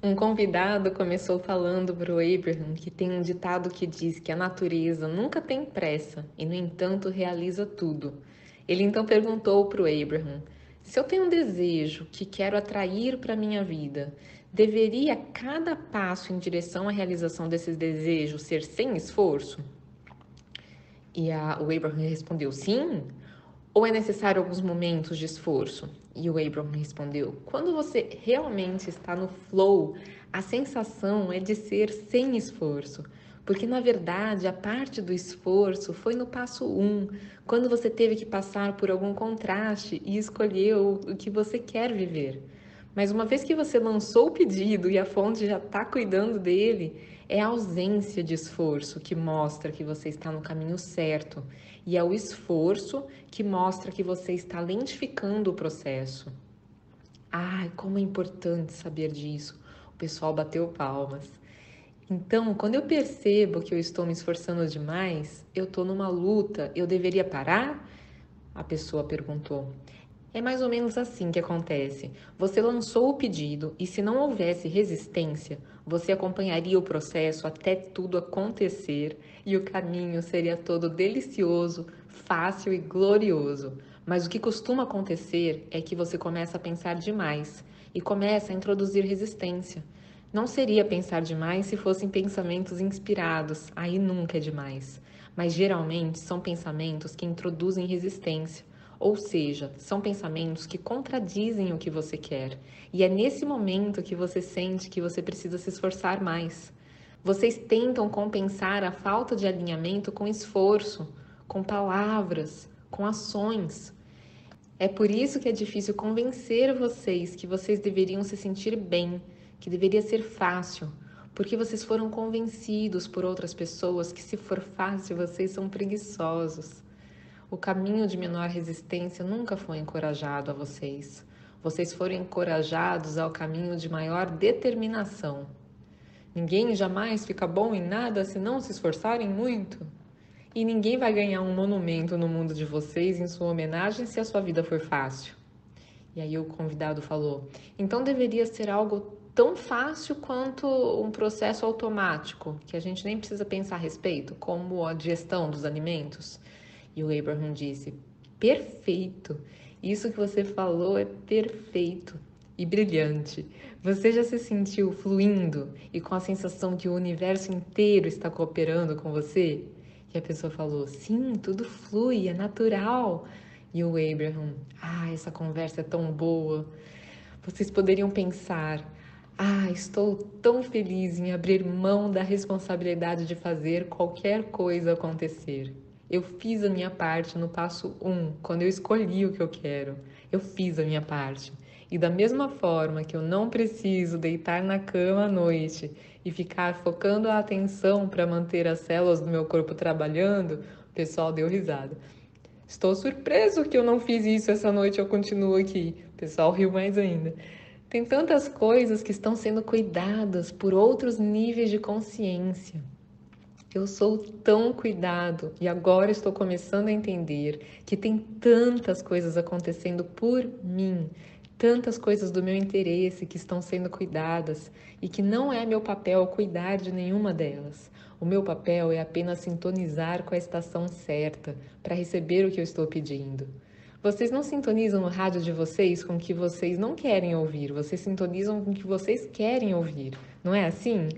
Um convidado começou falando para o Abraham que tem um ditado que diz que a natureza nunca tem pressa e, no entanto, realiza tudo. Ele então perguntou para o Abraham: se eu tenho um desejo que quero atrair para minha vida, deveria cada passo em direção à realização desses desejos ser sem esforço? E a, o Abraham respondeu: sim. Ou é necessário alguns momentos de esforço? E o Abraham respondeu: quando você realmente está no flow, a sensação é de ser sem esforço. Porque na verdade a parte do esforço foi no passo 1, um, quando você teve que passar por algum contraste e escolheu o que você quer viver. Mas uma vez que você lançou o pedido e a fonte já está cuidando dele, é a ausência de esforço que mostra que você está no caminho certo e é o esforço que mostra que você está lentificando o processo. Ai, como é importante saber disso. O pessoal bateu palmas. Então, quando eu percebo que eu estou me esforçando demais, eu estou numa luta, eu deveria parar? A pessoa perguntou. É mais ou menos assim que acontece. Você lançou o pedido e, se não houvesse resistência, você acompanharia o processo até tudo acontecer e o caminho seria todo delicioso, fácil e glorioso. Mas o que costuma acontecer é que você começa a pensar demais e começa a introduzir resistência. Não seria pensar demais se fossem pensamentos inspirados, aí nunca é demais. Mas geralmente são pensamentos que introduzem resistência ou seja, são pensamentos que contradizem o que você quer. E é nesse momento que você sente que você precisa se esforçar mais. Vocês tentam compensar a falta de alinhamento com esforço, com palavras, com ações. É por isso que é difícil convencer vocês que vocês deveriam se sentir bem, que deveria ser fácil, porque vocês foram convencidos por outras pessoas que se for fácil vocês são preguiçosos. O caminho de menor resistência nunca foi encorajado a vocês. Vocês foram encorajados ao caminho de maior determinação. Ninguém jamais fica bom em nada se não se esforçarem muito. E ninguém vai ganhar um monumento no mundo de vocês em sua homenagem se a sua vida for fácil. E aí o convidado falou: então deveria ser algo tão fácil quanto um processo automático, que a gente nem precisa pensar a respeito, como a digestão dos alimentos. E o Abraham disse: Perfeito! Isso que você falou é perfeito e brilhante. Você já se sentiu fluindo e com a sensação que o universo inteiro está cooperando com você? E a pessoa falou: Sim, tudo flui, é natural. E o Abraham: Ah, essa conversa é tão boa. Vocês poderiam pensar: Ah, estou tão feliz em abrir mão da responsabilidade de fazer qualquer coisa acontecer. Eu fiz a minha parte no passo 1, um, quando eu escolhi o que eu quero. Eu fiz a minha parte. E da mesma forma que eu não preciso deitar na cama à noite e ficar focando a atenção para manter as células do meu corpo trabalhando, o pessoal deu risada. Estou surpreso que eu não fiz isso essa noite, eu continuo aqui. O pessoal riu mais ainda. Tem tantas coisas que estão sendo cuidadas por outros níveis de consciência. Eu sou tão cuidado e agora estou começando a entender que tem tantas coisas acontecendo por mim, tantas coisas do meu interesse que estão sendo cuidadas e que não é meu papel cuidar de nenhuma delas. O meu papel é apenas sintonizar com a estação certa para receber o que eu estou pedindo. Vocês não sintonizam no rádio de vocês com o que vocês não querem ouvir, vocês sintonizam com o que vocês querem ouvir, não é assim?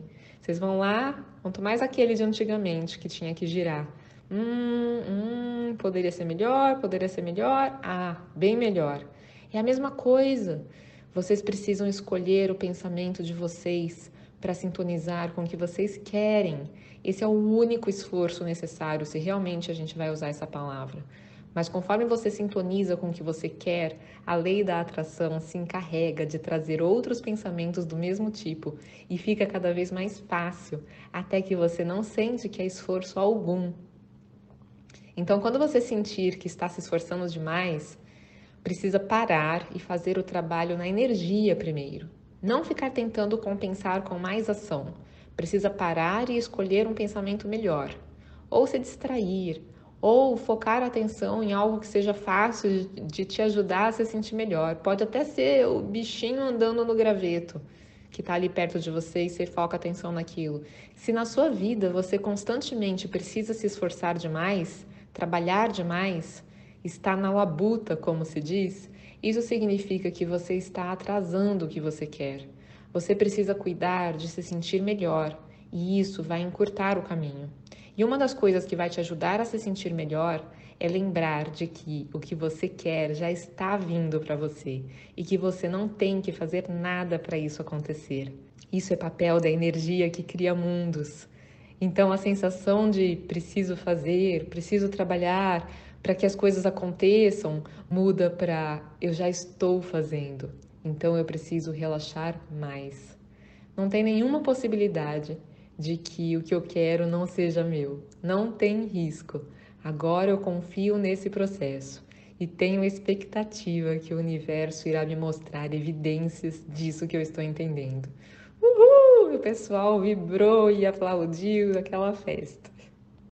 Vocês vão lá, quanto mais aquele de antigamente que tinha que girar. Hum, hum, poderia ser melhor, poderia ser melhor. Ah, bem melhor. É a mesma coisa. Vocês precisam escolher o pensamento de vocês para sintonizar com o que vocês querem. Esse é o único esforço necessário se realmente a gente vai usar essa palavra. Mas conforme você sintoniza com o que você quer, a lei da atração se encarrega de trazer outros pensamentos do mesmo tipo e fica cada vez mais fácil, até que você não sente que é esforço algum. Então, quando você sentir que está se esforçando demais, precisa parar e fazer o trabalho na energia primeiro. Não ficar tentando compensar com mais ação. Precisa parar e escolher um pensamento melhor. Ou se distrair, ou focar a atenção em algo que seja fácil de te ajudar a se sentir melhor. Pode até ser o bichinho andando no graveto, que está ali perto de você e você foca atenção naquilo. Se na sua vida você constantemente precisa se esforçar demais, trabalhar demais, está na labuta, como se diz, isso significa que você está atrasando o que você quer. Você precisa cuidar de se sentir melhor e isso vai encurtar o caminho. E uma das coisas que vai te ajudar a se sentir melhor é lembrar de que o que você quer já está vindo para você e que você não tem que fazer nada para isso acontecer. Isso é papel da energia que cria mundos. Então a sensação de preciso fazer, preciso trabalhar para que as coisas aconteçam muda para eu já estou fazendo. Então eu preciso relaxar mais. Não tem nenhuma possibilidade de que o que eu quero não seja meu. Não tem risco. Agora eu confio nesse processo e tenho expectativa que o universo irá me mostrar evidências disso que eu estou entendendo. Uhul! O pessoal vibrou e aplaudiu aquela festa.